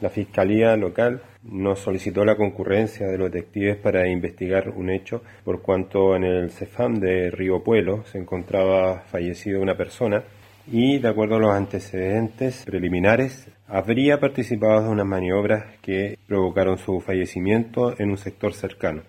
La Fiscalía local nos solicitó la concurrencia de los detectives para investigar un hecho por cuanto en el CEFAM de Río Puelo se encontraba fallecida una persona y de acuerdo a los antecedentes preliminares habría participado en unas maniobras que provocaron su fallecimiento en un sector cercano.